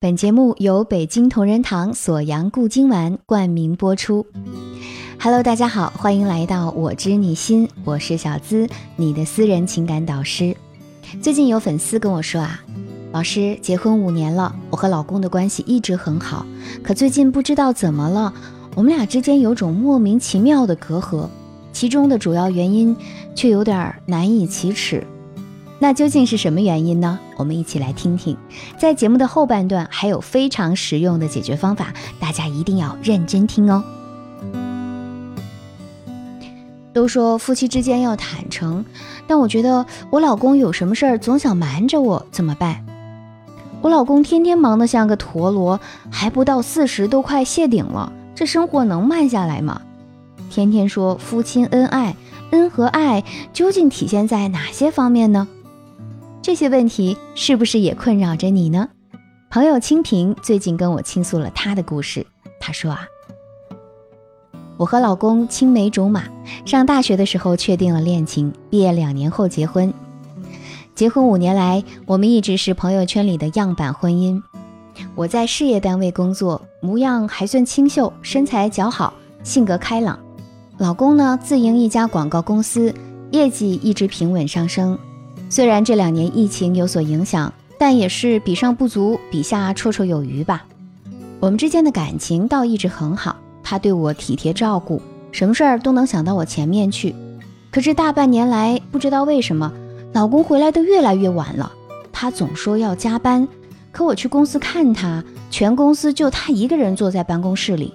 本节目由北京同仁堂锁阳固精丸冠名播出。Hello，大家好，欢迎来到我知你心，我是小资，你的私人情感导师。最近有粉丝跟我说啊，老师，结婚五年了，我和老公的关系一直很好，可最近不知道怎么了，我们俩之间有种莫名其妙的隔阂，其中的主要原因却有点难以启齿。那究竟是什么原因呢？我们一起来听听。在节目的后半段还有非常实用的解决方法，大家一定要认真听哦。都说夫妻之间要坦诚，但我觉得我老公有什么事儿总想瞒着我，怎么办？我老公天天忙得像个陀螺，还不到四十都快谢顶了，这生活能慢下来吗？天天说夫妻恩爱，恩和爱究竟体现在哪些方面呢？这些问题是不是也困扰着你呢？朋友清平最近跟我倾诉了他的故事。他说啊，我和老公青梅竹马，上大学的时候确定了恋情，毕业两年后结婚。结婚五年来，我们一直是朋友圈里的样板婚姻。我在事业单位工作，模样还算清秀，身材较好，性格开朗。老公呢，自营一家广告公司，业绩一直平稳上升。虽然这两年疫情有所影响，但也是比上不足，比下绰绰有余吧。我们之间的感情倒一直很好，他对我体贴照顾，什么事儿都能想到我前面去。可是大半年来，不知道为什么，老公回来的越来越晚了。他总说要加班，可我去公司看他，全公司就他一个人坐在办公室里。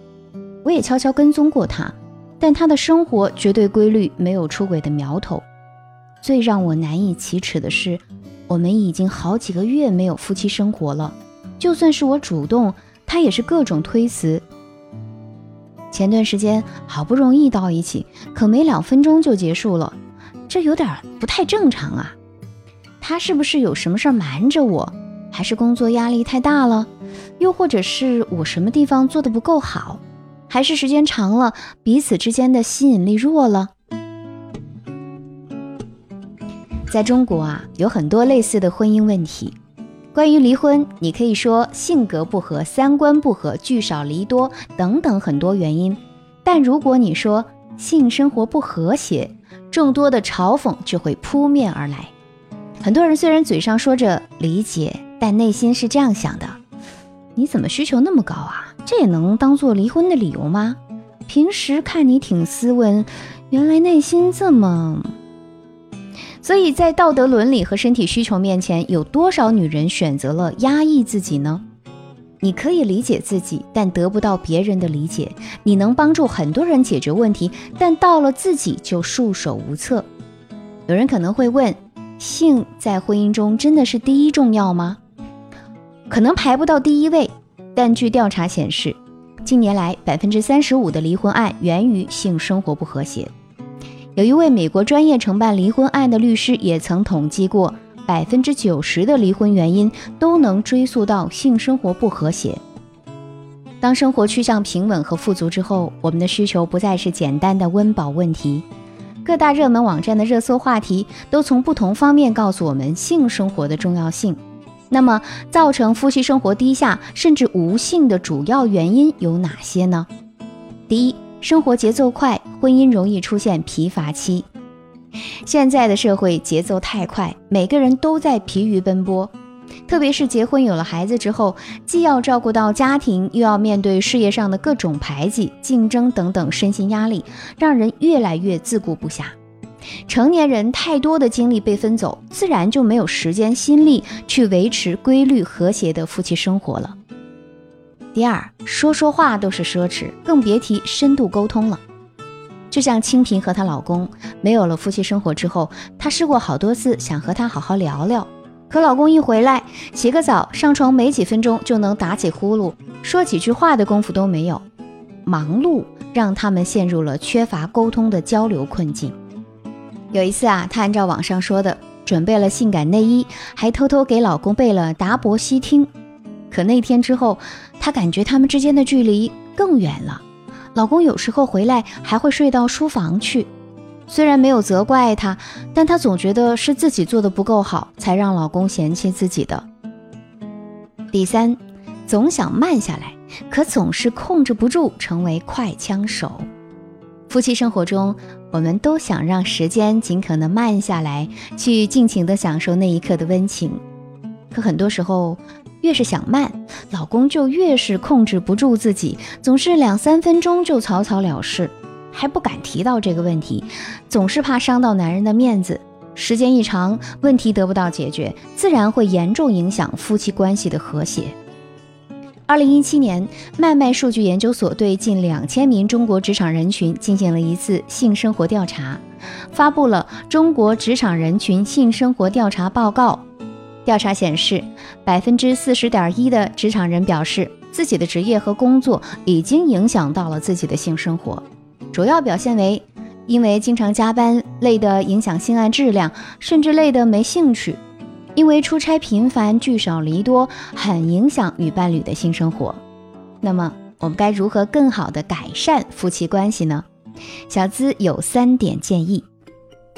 我也悄悄跟踪过他，但他的生活绝对规律，没有出轨的苗头。最让我难以启齿的是，我们已经好几个月没有夫妻生活了。就算是我主动，他也是各种推辞。前段时间好不容易到一起，可没两分钟就结束了，这有点不太正常啊。他是不是有什么事儿瞒着我？还是工作压力太大了？又或者是我什么地方做的不够好？还是时间长了，彼此之间的吸引力弱了？在中国啊，有很多类似的婚姻问题。关于离婚，你可以说性格不合、三观不合、聚少离多等等很多原因。但如果你说性生活不和谐，众多的嘲讽就会扑面而来。很多人虽然嘴上说着理解，但内心是这样想的：你怎么需求那么高啊？这也能当做离婚的理由吗？平时看你挺斯文，原来内心这么……所以在道德伦理和身体需求面前，有多少女人选择了压抑自己呢？你可以理解自己，但得不到别人的理解；你能帮助很多人解决问题，但到了自己就束手无策。有人可能会问：性在婚姻中真的是第一重要吗？可能排不到第一位，但据调查显示，近年来百分之三十五的离婚案源于性生活不和谐。有一位美国专业承办离婚案的律师也曾统计过，百分之九十的离婚原因都能追溯到性生活不和谐。当生活趋向平稳和富足之后，我们的需求不再是简单的温饱问题。各大热门网站的热搜话题都从不同方面告诉我们性生活的重要性。那么，造成夫妻生活低下甚至无性的主要原因有哪些呢？第一。生活节奏快，婚姻容易出现疲乏期。现在的社会节奏太快，每个人都在疲于奔波。特别是结婚有了孩子之后，既要照顾到家庭，又要面对事业上的各种排挤、竞争等等身心压力，让人越来越自顾不暇。成年人太多的精力被分走，自然就没有时间心力去维持规律和谐的夫妻生活了。第二，说说话都是奢侈，更别提深度沟通了。就像清平和她老公没有了夫妻生活之后，她试过好多次想和他好好聊聊，可老公一回来，洗个澡上床没几分钟就能打起呼噜，说几句话的功夫都没有。忙碌让他们陷入了缺乏沟通的交流困境。有一次啊，她按照网上说的，准备了性感内衣，还偷偷给老公备了达博西汀。可那天之后，她感觉他们之间的距离更远了。老公有时候回来还会睡到书房去，虽然没有责怪她，但她总觉得是自己做的不够好，才让老公嫌弃自己的。第三，总想慢下来，可总是控制不住，成为快枪手。夫妻生活中，我们都想让时间尽可能慢下来，去尽情的享受那一刻的温情。可很多时候，越是想慢，老公就越是控制不住自己，总是两三分钟就草草了事，还不敢提到这个问题，总是怕伤到男人的面子。时间一长，问题得不到解决，自然会严重影响夫妻关系的和谐。二零一七年，麦麦数据研究所对近两千名中国职场人群进行了一次性生活调查，发布了《中国职场人群性生活调查报告》。调查显示，百分之四十点一的职场人表示，自己的职业和工作已经影响到了自己的性生活，主要表现为因为经常加班，累得影响性爱质量，甚至累得没兴趣。因为出差频繁、聚少离多，很影响与伴侣的性生活。那么，我们该如何更好的改善夫妻关系呢？小资有三点建议。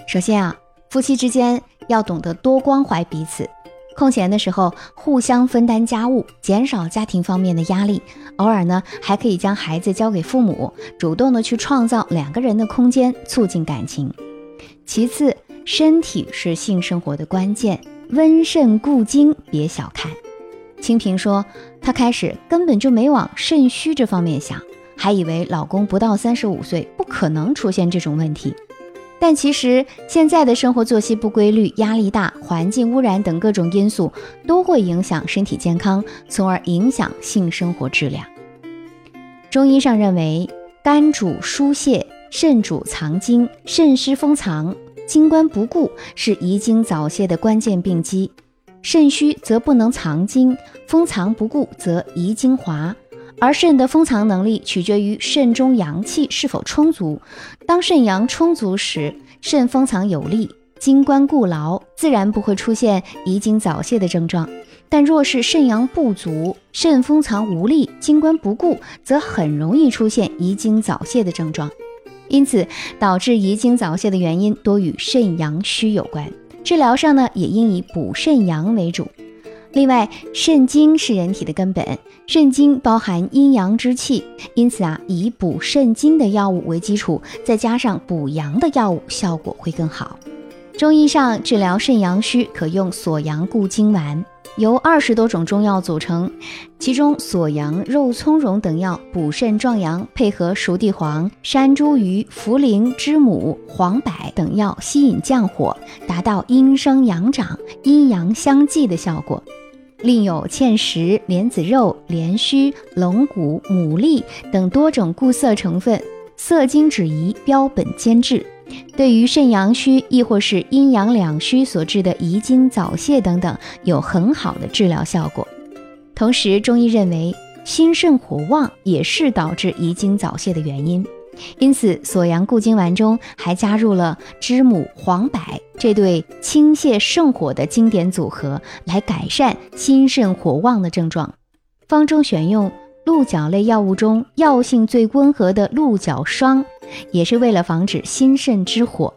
首先啊，夫妻之间要懂得多关怀彼此，空闲的时候互相分担家务，减少家庭方面的压力。偶尔呢，还可以将孩子交给父母，主动的去创造两个人的空间，促进感情。其次，身体是性生活的关键。温肾固精，别小看。清平说，她开始根本就没往肾虚这方面想，还以为老公不到三十五岁不可能出现这种问题。但其实现在的生活作息不规律、压力大、环境污染等各种因素都会影响身体健康，从而影响性生活质量。中医上认为，肝主疏泄，肾主藏精，肾湿封藏。精关不固是遗精早泄的关键病机，肾虚则不能藏精，封藏不固则遗精滑。而肾的封藏能力取决于肾中阳气是否充足。当肾阳充足时，肾封藏有力，精关固牢，自然不会出现遗精早泄的症状。但若是肾阳不足，肾封藏无力，精关不固，则很容易出现遗精早泄的症状。因此，导致遗精早泄的原因多与肾阳虚有关。治疗上呢，也应以补肾阳为主。另外，肾精是人体的根本，肾精包含阴阳之气，因此啊，以补肾精的药物为基础，再加上补阳的药物，效果会更好。中医上治疗肾阳虚，可用锁阳固精丸。由二十多种中药组成，其中锁阳、肉苁蓉等药补肾壮阳，配合熟地黄、山茱萸、茯苓、知母、黄柏等药吸引降火，达到阴生阳长、阴阳相济的效果。另有芡实、莲子肉、莲须、龙骨、牡蛎等多种固色成分，色精止遗，标本兼治。对于肾阳虚，亦或是阴阳两虚所致的遗精早泄等等，有很好的治疗效果。同时，中医认为心肾火旺也是导致遗精早泄的原因，因此锁阳固精丸中还加入了知母、黄柏这对清泻肾火的经典组合，来改善心肾火旺的症状。方中选用。鹿角类药物中药性最温和的鹿角霜，也是为了防止心肾之火。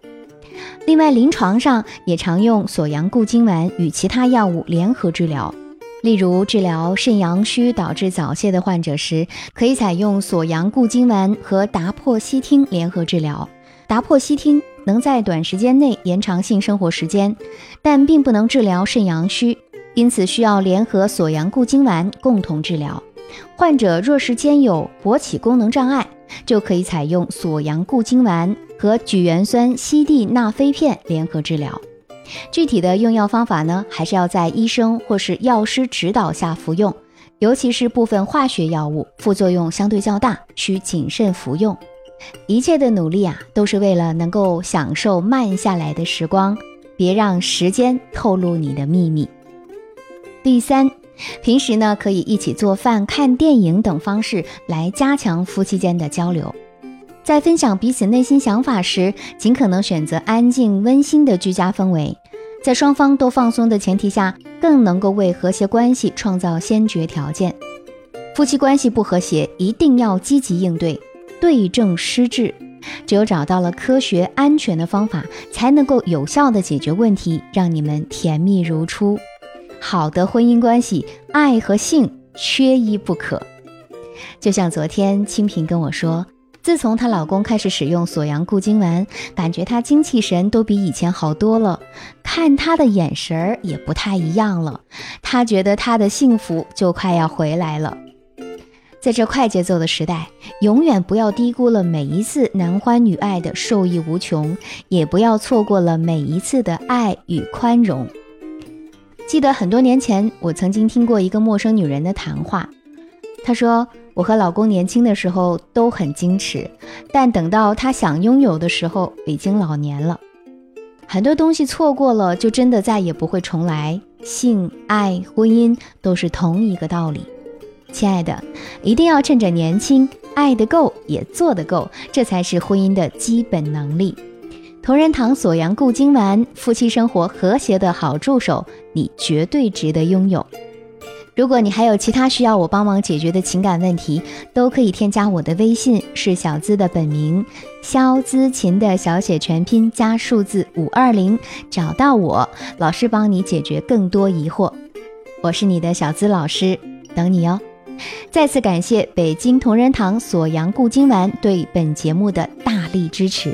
另外，临床上也常用锁阳固精丸与其他药物联合治疗。例如，治疗肾阳虚导致早泄的患者时，可以采用锁阳固精丸和达珀西汀联合治疗。达珀西汀能在短时间内延长性生活时间，但并不能治疗肾阳虚，因此需要联合锁阳固精丸共同治疗。患者若是兼有勃起功能障碍，就可以采用锁阳固精丸和聚元酸西地那非片联合治疗。具体的用药方法呢，还是要在医生或是药师指导下服用，尤其是部分化学药物副作用相对较大，需谨慎服用。一切的努力啊，都是为了能够享受慢下来的时光，别让时间透露你的秘密。第三。平时呢，可以一起做饭、看电影等方式来加强夫妻间的交流。在分享彼此内心想法时，尽可能选择安静温馨的居家氛围，在双方都放松的前提下，更能够为和谐关系创造先决条件。夫妻关系不和谐，一定要积极应对，对症施治。只有找到了科学安全的方法，才能够有效的解决问题，让你们甜蜜如初。好的婚姻关系，爱和性缺一不可。就像昨天清平跟我说，自从她老公开始使用锁阳固精丸，感觉她精气神都比以前好多了，看她的眼神儿也不太一样了。她觉得她的幸福就快要回来了。在这快节奏的时代，永远不要低估了每一次男欢女爱的受益无穷，也不要错过了每一次的爱与宽容。记得很多年前，我曾经听过一个陌生女人的谈话。她说：“我和老公年轻的时候都很矜持，但等到他想拥有的时候，已经老年了。很多东西错过了，就真的再也不会重来。性爱、婚姻都是同一个道理。”亲爱的，一定要趁着年轻，爱得够，也做得够，这才是婚姻的基本能力。同仁堂锁阳固精丸，夫妻生活和谐的好助手，你绝对值得拥有。如果你还有其他需要我帮忙解决的情感问题，都可以添加我的微信，是小资的本名肖姿琴的小写全拼加数字五二零，找到我，老师帮你解决更多疑惑。我是你的小资老师，等你哦。再次感谢北京同仁堂锁阳固精丸对本节目的大力支持。